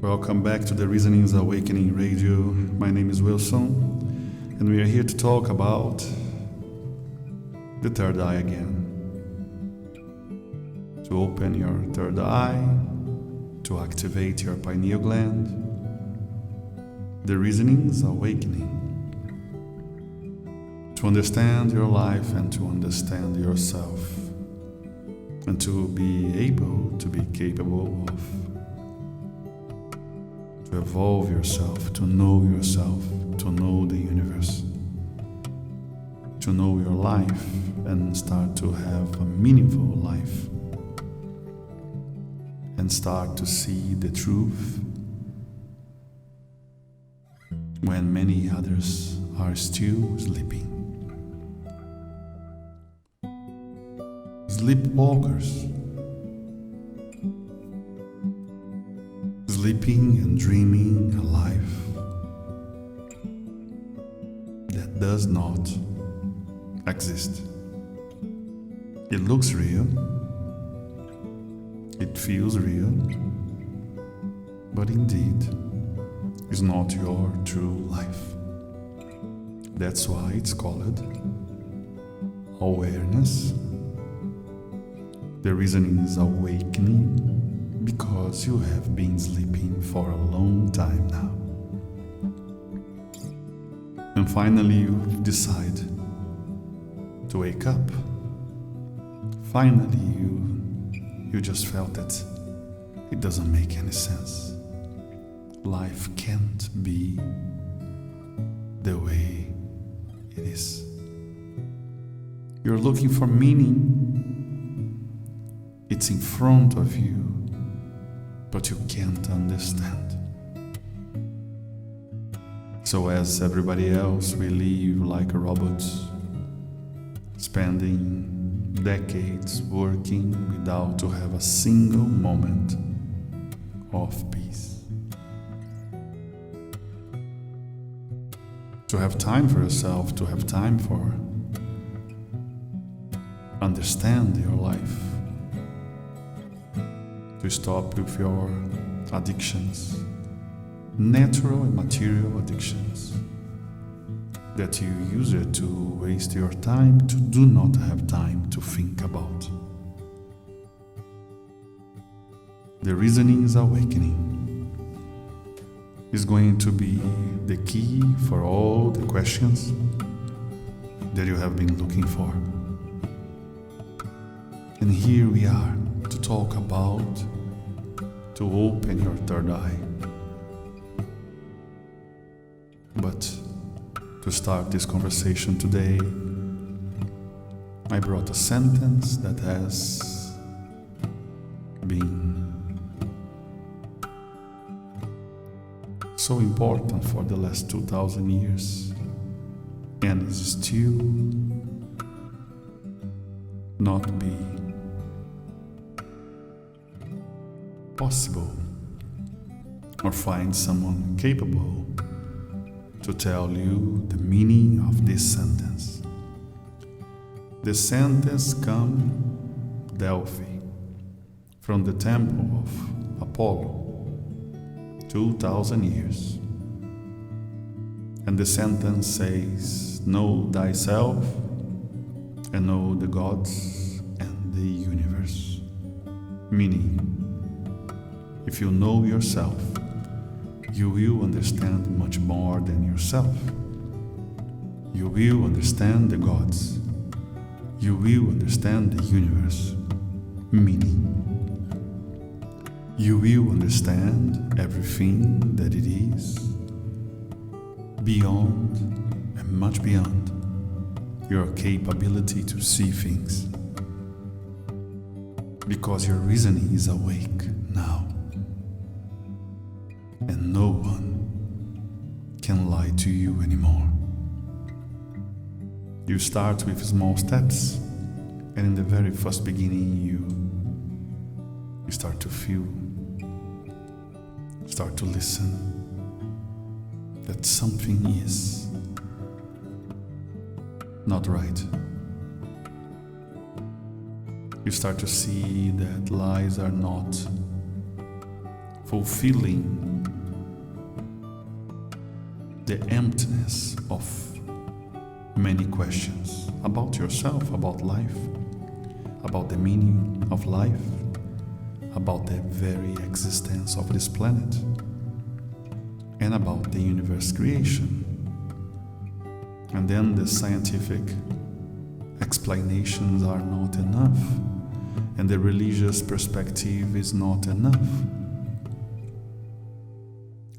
Welcome back to the Reasonings Awakening Radio. My name is Wilson, and we are here to talk about the third eye again. To open your third eye, to activate your pineal gland. The Reasonings Awakening. To understand your life and to understand yourself, and to be able to be capable of to evolve yourself, to know yourself, to know the universe, to know your life and start to have a meaningful life, and start to see the truth when many others are still sleeping. Sleepwalkers. Sleeping and dreaming a life that does not exist. It looks real, it feels real, but indeed is not your true life. That's why it's called awareness. The reason is awakening because you have been sleeping for a long time now. And finally, you decide to wake up. Finally, you, you just felt that it doesn't make any sense. Life can't be the way it is. You're looking for meaning, it's in front of you but you can't understand. So, as everybody else, we live like robots, spending decades working without to have a single moment of peace. To have time for yourself, to have time for understand your life to stop with your addictions, natural and material addictions, that you use it to waste your time to do not have time to think about. The reasoning is awakening is going to be the key for all the questions that you have been looking for. And here we are talk about to open your third eye. But to start this conversation today, I brought a sentence that has been so important for the last 2000 years and is still not being possible or find someone capable to tell you the meaning of this sentence. The sentence comes Delphi from the temple of Apollo 2000 years. And the sentence says, Know thyself and know the gods and the universe. Meaning, if you know yourself, you will understand much more than yourself. You will understand the gods. You will understand the universe. Meaning, you will understand everything that it is, beyond and much beyond your capability to see things. Because your reasoning is awake start with small steps, and in the very first beginning, you, you start to feel, start to listen that something is not right. You start to see that lies are not fulfilling the emptiness of many questions about yourself, about life, about the meaning of life, about the very existence of this planet, and about the universe creation. And then the scientific explanations are not enough, and the religious perspective is not enough.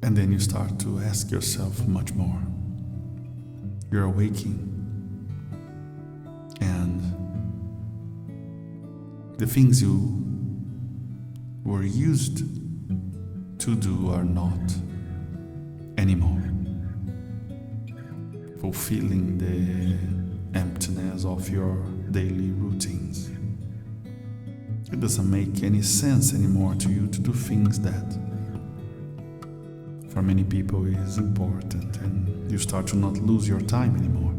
And then you start to ask yourself much more. You're waking, and the things you were used to do are not anymore, fulfilling the emptiness of your daily routines. It doesn't make any sense anymore to you to do things that for many people is important and you start to not lose your time anymore.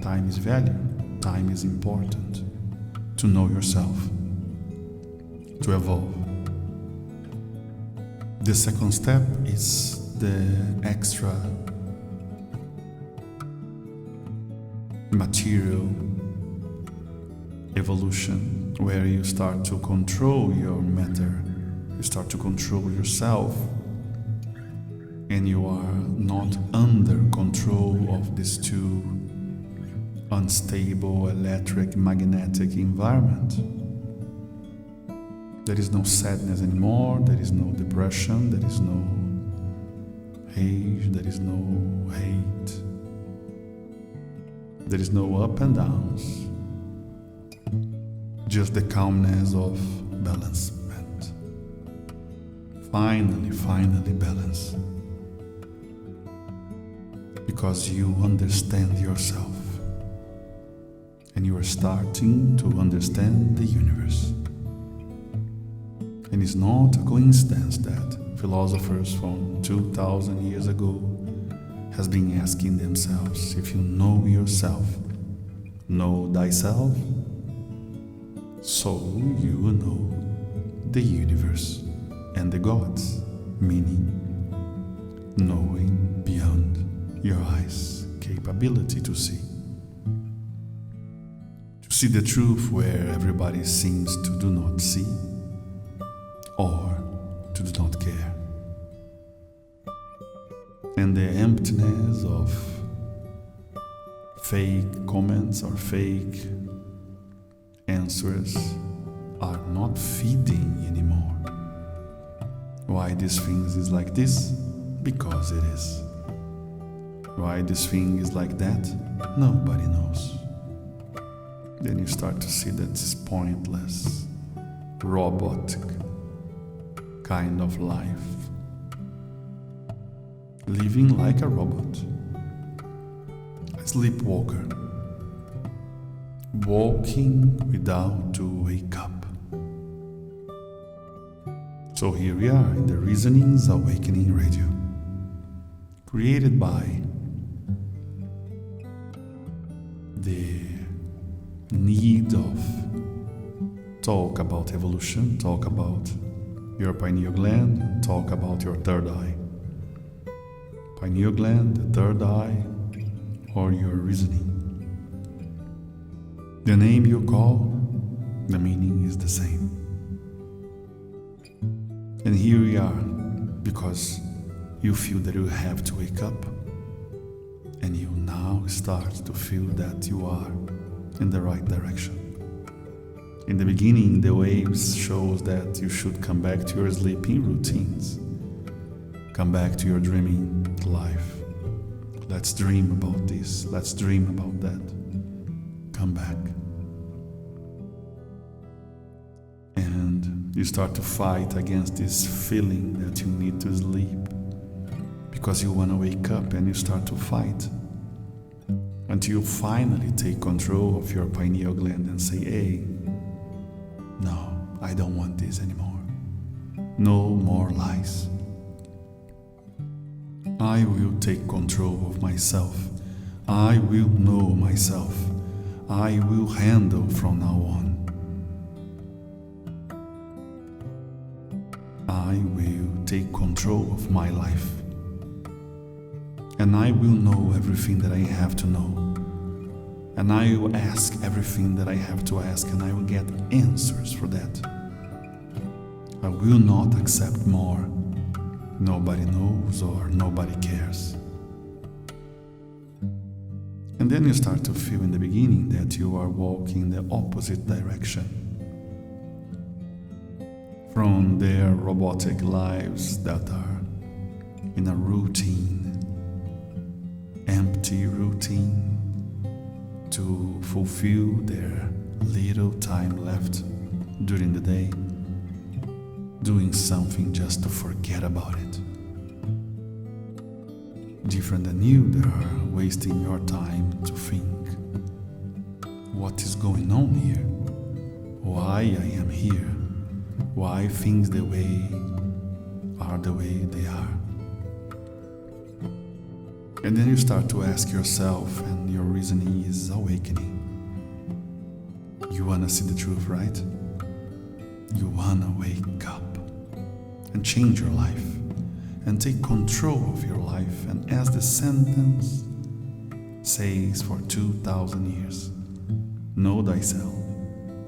Time is value, time is important to know yourself, to evolve. The second step is the extra material evolution where you start to control your matter, you start to control yourself and you are not under control of these two unstable electric magnetic environment. There is no sadness anymore, there is no depression, there is no age, there is no hate, there is no up and downs, just the calmness of balancement. Finally, finally, balance because you understand yourself and you are starting to understand the universe. And it's not a coincidence that philosophers from 2000 years ago has been asking themselves if you know yourself, know thyself, so you will know the universe and the gods, meaning knowing beyond your eyes' capability to see. To see the truth where everybody seems to do not see or to do not care. And the emptiness of fake comments or fake answers are not feeding anymore. Why this things is like this? Because it is. Why this thing is like that? Nobody knows. Then you start to see that it's pointless, robotic kind of life. Living like a robot, a sleepwalker, walking without to wake up. So here we are in the Reasonings Awakening Radio, created by about evolution, talk about your pineal gland, talk about your third eye. Pineal gland, the third eye, or your reasoning. The name you call, the meaning is the same. And here we are because you feel that you have to wake up and you now start to feel that you are in the right direction. In the beginning, the waves shows that you should come back to your sleeping routines. Come back to your dreaming life. Let's dream about this. Let's dream about that. Come back. And you start to fight against this feeling that you need to sleep because you want to wake up and you start to fight until you finally take control of your pineal gland and say, hey, no, I don't want this anymore. No more lies. I will take control of myself. I will know myself. I will handle from now on. I will take control of my life. And I will know everything that I have to know. And I will ask everything that I have to ask, and I will get answers for that. I will not accept more. Nobody knows or nobody cares. And then you start to feel in the beginning that you are walking in the opposite direction from their robotic lives that are in a routine, empty routine to fulfill their little time left during the day, doing something just to forget about it. Different than you, they are wasting your time to think what is going on here, why I am here, why things the way are the way they are. And then you start to ask yourself, and your reasoning is awakening. You wanna see the truth, right? You wanna wake up and change your life and take control of your life. And as the sentence says for 2,000 years, know thyself,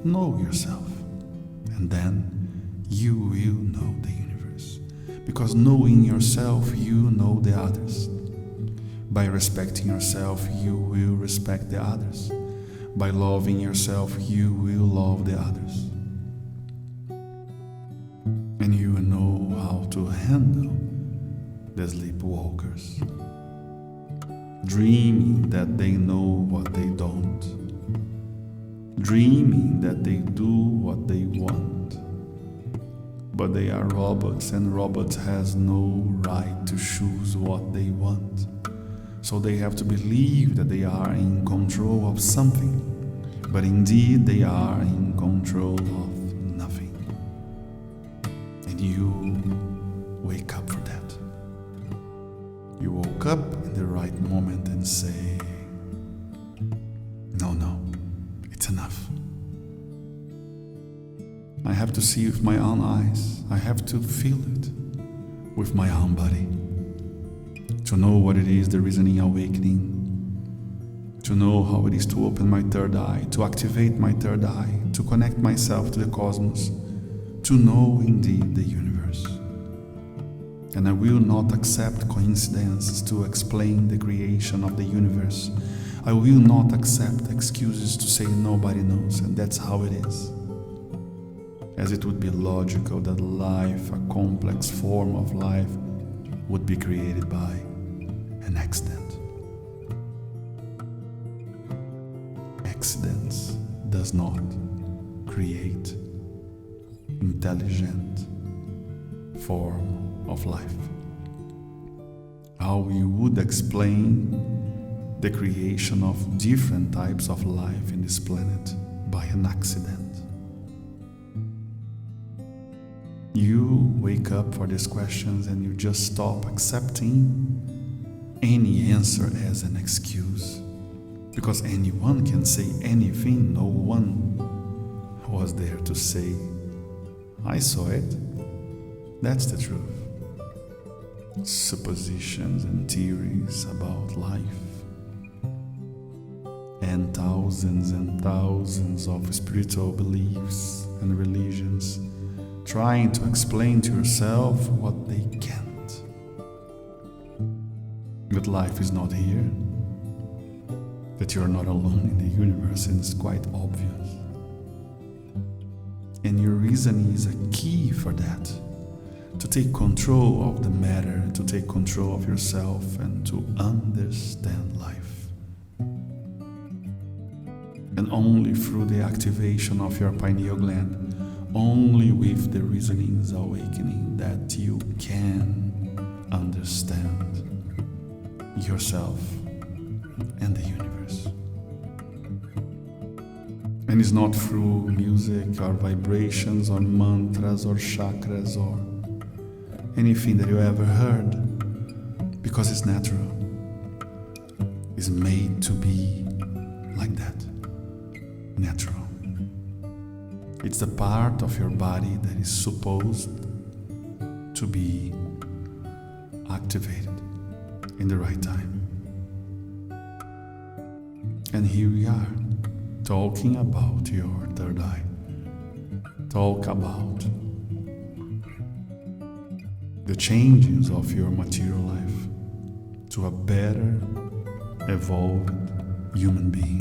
know yourself, and then you will know the universe. Because knowing yourself, you know the others. By respecting yourself, you will respect the others. By loving yourself, you will love the others. And you will know how to handle the sleepwalkers, dreaming that they know what they don't, dreaming that they do what they want. But they are robots, and robots has no right to choose what they want. So they have to believe that they are in control of something, but indeed they are in control of nothing. And you wake up for that. You woke up in the right moment and say, No, no, it's enough. I have to see with my own eyes, I have to feel it with my own body to know what it is the reasoning awakening, to know how it is to open my third eye, to activate my third eye, to connect myself to the cosmos, to know indeed the universe. And I will not accept coincidences to explain the creation of the universe. I will not accept excuses to say nobody knows, and that's how it is. As it would be logical that life, a complex form of life, would be created by accident. Accidents does not create intelligent form of life. How you would explain the creation of different types of life in this planet by an accident? You wake up for these questions and you just stop accepting any answer as an excuse. Because anyone can say anything, no one was there to say, I saw it. That's the truth. Suppositions and theories about life, and thousands and thousands of spiritual beliefs and religions trying to explain to yourself what they can that life is not here, that you are not alone in the universe, and it's quite obvious. And your reason is a key for that to take control of the matter, to take control of yourself, and to understand life. And only through the activation of your pineal gland, only with the reasonings awakening, that you can understand yourself and the universe. And it's not through music or vibrations or mantras or chakras or anything that you ever heard because it's natural. It's made to be like that. Natural. It's the part of your body that is supposed to be activated in the right time. And here we are, talking about your third eye. Talk about the changes of your material life to a better, evolved human being.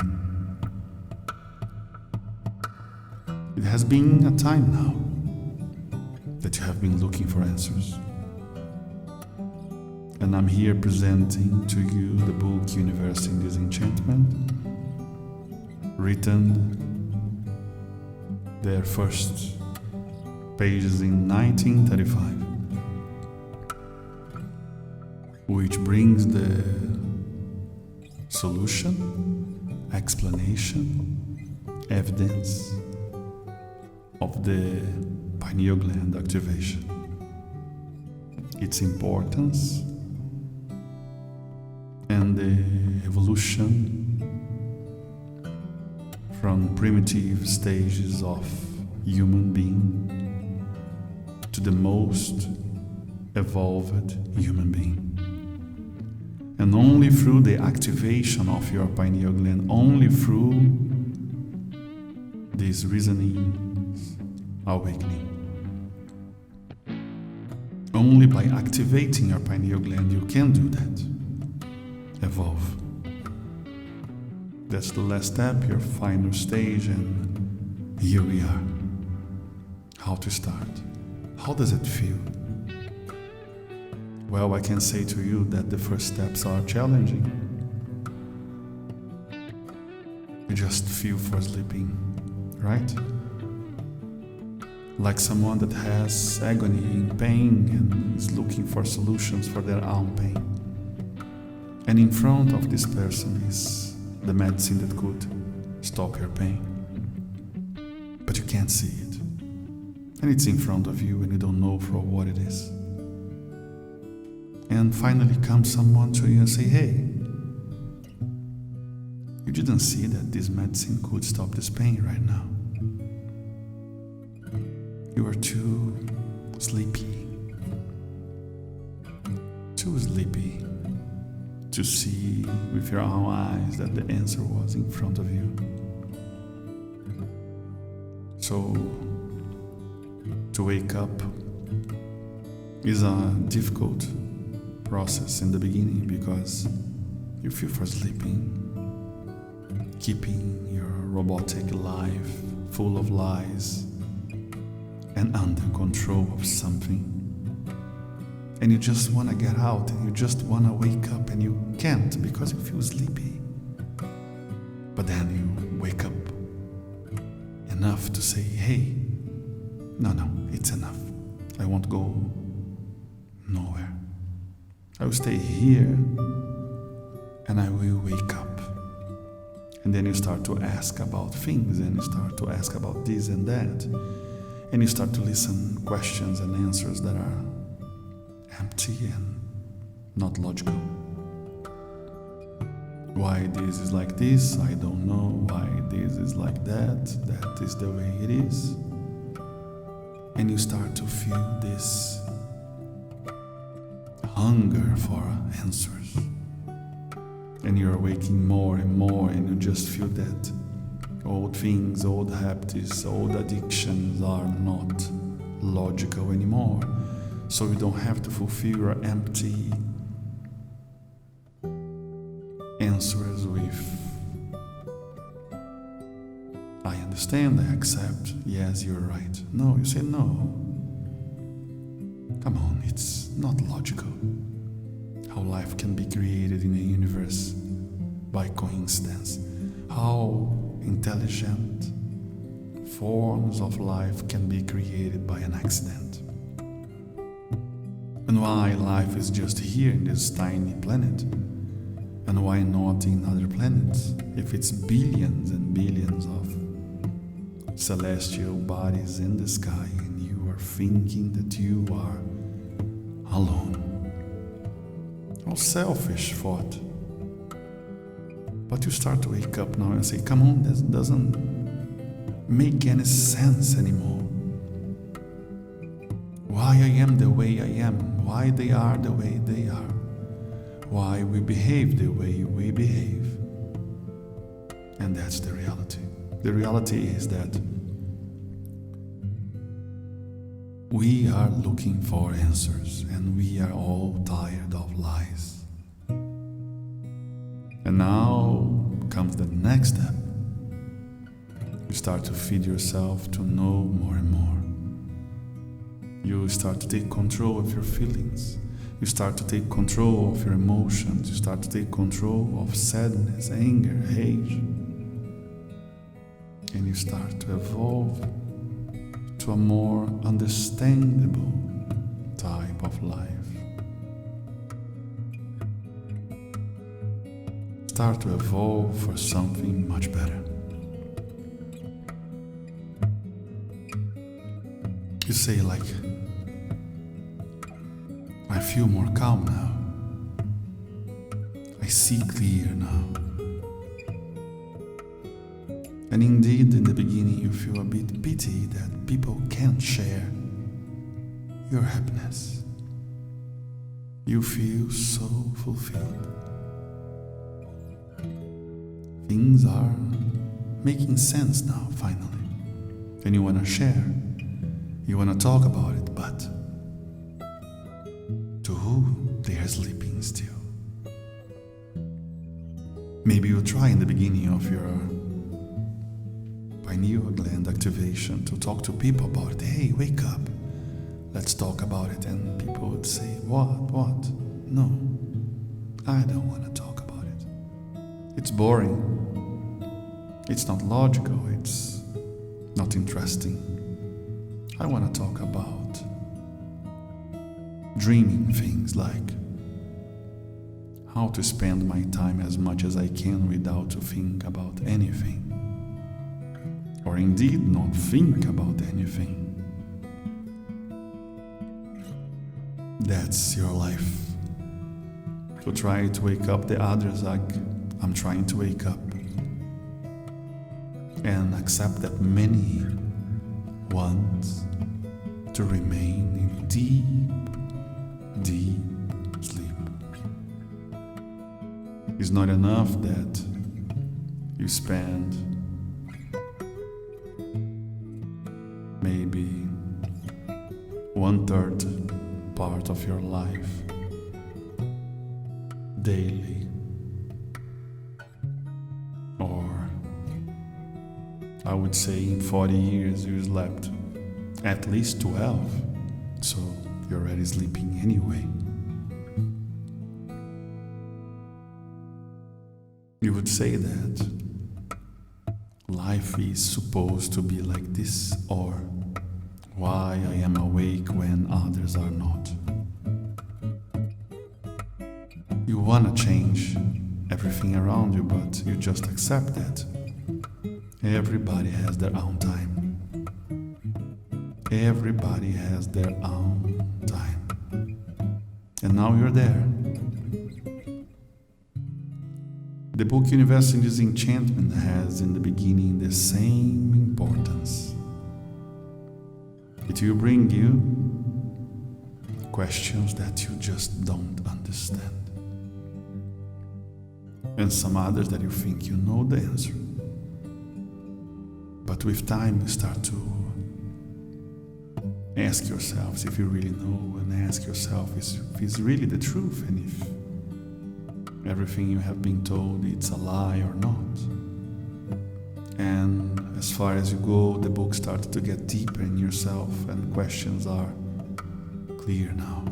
It has been a time now that you have been looking for answers. And I'm here presenting to you the book Universe in Disenchantment, written their first pages in 1935, which brings the solution, explanation, evidence of the pineal gland activation, its importance, and the evolution from primitive stages of human being to the most evolved human being. And only through the activation of your pineal gland, only through this reasonings awakening. Only by activating your pineal gland you can do that. Evolve. That's the last step, your final stage, and here we are. How to start? How does it feel? Well, I can say to you that the first steps are challenging. You just feel for sleeping, right? Like someone that has agony and pain and is looking for solutions for their own pain. And in front of this person is the medicine that could stop your pain. But you can't see it. And it's in front of you and you don't know for what it is. And finally comes someone to you and say, hey, you didn't see that this medicine could stop this pain right now. You are too sleepy. To see with your own eyes that the answer was in front of you. So, to wake up is a difficult process in the beginning because you feel for sleeping, keeping your robotic life full of lies and under control of something and you just want to get out and you just want to wake up and you can't because you feel sleepy. But then you wake up enough to say, hey, no, no, it's enough. I won't go nowhere. I will stay here and I will wake up. And then you start to ask about things and you start to ask about this and that. And you start to listen questions and answers that are empty and not logical. Why this is like this, I don't know. Why this is like that, that is the way it is. And you start to feel this hunger for answers. And you're waking more and more, and you just feel that old things, old habits, old addictions are not logical anymore so you don't have to fulfill your empty answers with I understand, I accept, yes, you're right. No, you say no. Come on, it's not logical how life can be created in a universe by coincidence, how intelligent forms of life can be created by an accident and why life is just here in this tiny planet, and why not in other planets if it's billions and billions of celestial bodies in the sky and you are thinking that you are alone. How selfish thought. But you start to wake up now and say, come on, this doesn't make any sense anymore. why I am the way I am, why they are the way they are, why we behave the way we behave. And that's the reality. The reality is that we are looking for answers and we are all tired of lies. And now comes the next step. You start to feed yourself to know more and more. You start to take control of your feelings. You start to take control of your emotions. You start to take control of sadness, anger, hate. And you start to evolve to a more understandable type of life. Start to evolve for something much better. You say, like, I feel more calm now. I see clear now. And indeed, in the beginning, you feel a bit pity that people can't share your happiness. You feel so fulfilled. Things are making sense now, finally. And you want to share, you want to talk about it, but to they are sleeping still. Maybe you'll try in the beginning of your pineal gland activation to talk to people about it. Hey, wake up. Let's talk about it. And people would say, What? What? No, I don't want to talk about it. It's boring. It's not logical. It's not interesting. I want to talk about dreaming things like how to spend my time as much as I can without to think about anything or indeed not think about anything. That's your life. To try to wake up the others like I'm trying to wake up. And accept that many want to remain in deep, deep sleep. It's not enough that you spend maybe one third part of your life daily or I would say in 40 years you slept at least 12 so you're already sleeping anyway you would say that life is supposed to be like this or why I am awake when others are not. You want to change everything around you, but you just accept that. Everybody has their own time. Everybody has their own. And now you're there. The book Universe in Disenchantment has in the beginning the same importance. It will bring you questions that you just don't understand. And some others that you think you know the answer. But with time, you start to ask yourselves if you really know, and ask yourself if it's really the truth, and if everything you have been told it's a lie or not. And as far as you go, the book starts to get deeper in yourself, and questions are clear now.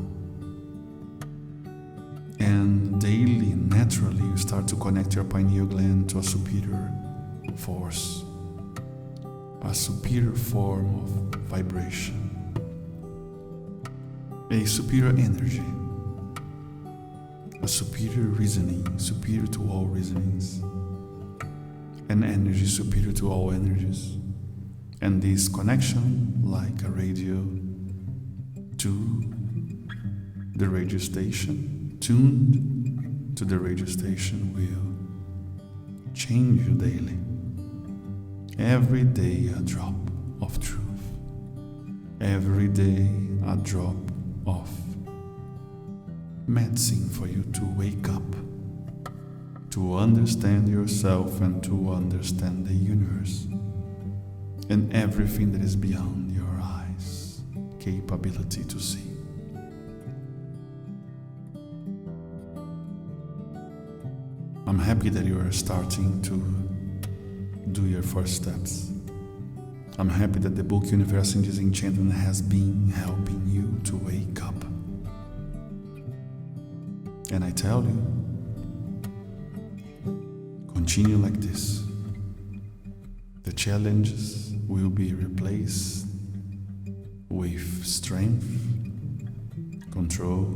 And daily, naturally, you start to connect your pineal gland to a superior force, a superior form of vibration, a superior energy, a superior reasoning, superior to all reasonings an energy superior to all energies. And this connection, like a radio to the radio station, tuned to the radio station, will change you daily. Every day, a drop of truth. Every day, a drop of medicine for you to wake up, to understand yourself and to understand the universe and everything that is beyond your eyes' capability to see. I'm happy that you are starting to do your first steps. I'm happy that the book Universe in Disenchantment has been helping you to wake up. And I tell you, continue like this. The challenges will be replaced with strength, control,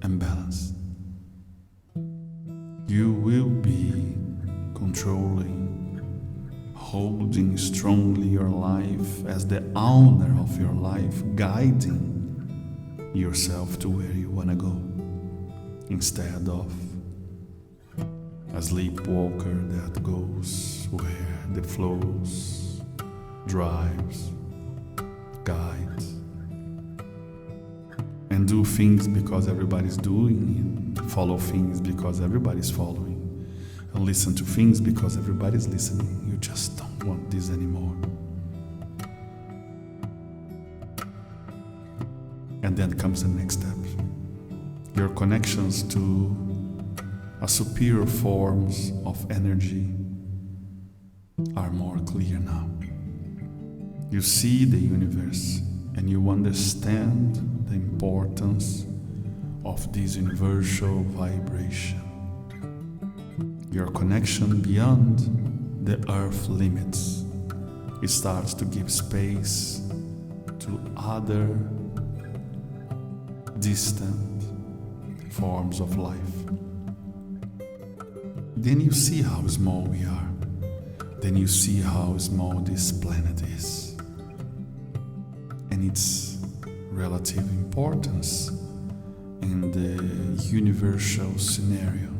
and balance. You will be controlling, holding strongly your life as the owner of your life, guiding yourself to where you want to go instead of a sleepwalker that goes where the flows, drives, guides, and do things because everybody's doing, and follow things because everybody's following, and listen to things because everybody's listening. You just don't want this anymore. And then comes the next step your connections to a superior forms of energy are more clear now. You see the universe and you understand the importance of this universal vibration. Your connection beyond the earth limits. It starts to give space to other distant forms of life. Then you see how small we are. Then you see how small this planet is and its relative importance in the universal scenario.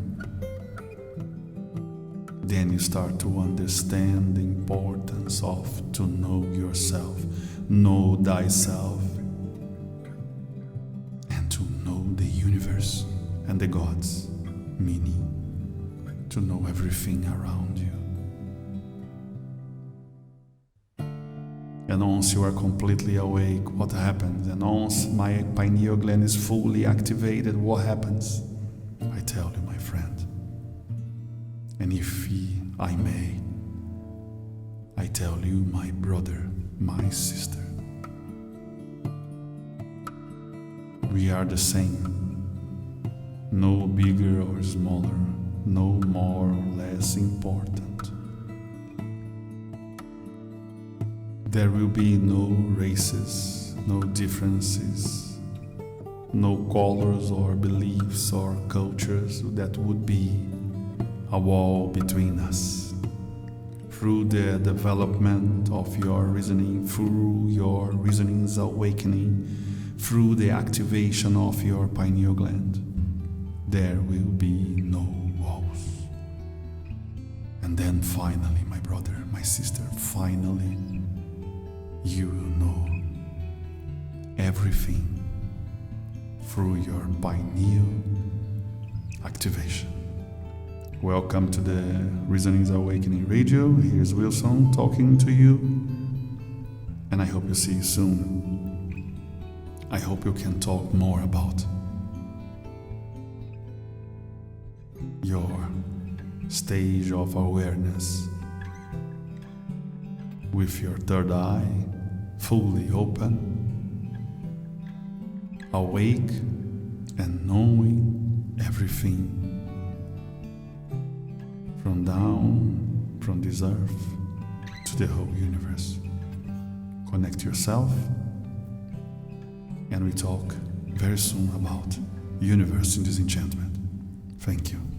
Then you start to understand the importance of to know yourself, know thyself, the gods, meaning to know everything around you. And once you are completely awake, what happens? And once my pineal gland is fully activated, what happens? I tell you, my friend. And if he, I may, I tell you, my brother, my sister. We are the same. No bigger or smaller, no more or less important. There will be no races, no differences, no colors or beliefs or cultures that would be a wall between us. Through the development of your reasoning, through your reasoning's awakening, through the activation of your pineal gland, there will be no walls. And then finally, my brother, my sister, finally, you will know everything through your pineal activation. Welcome to the Reasonings Awakening Radio. Here's Wilson talking to you, and I hope you see you soon. I hope you can talk more about your stage of awareness with your third eye fully open, awake and knowing everything from down from this earth to the whole universe. Connect yourself, and we talk very soon about universe in disenchantment. Thank you.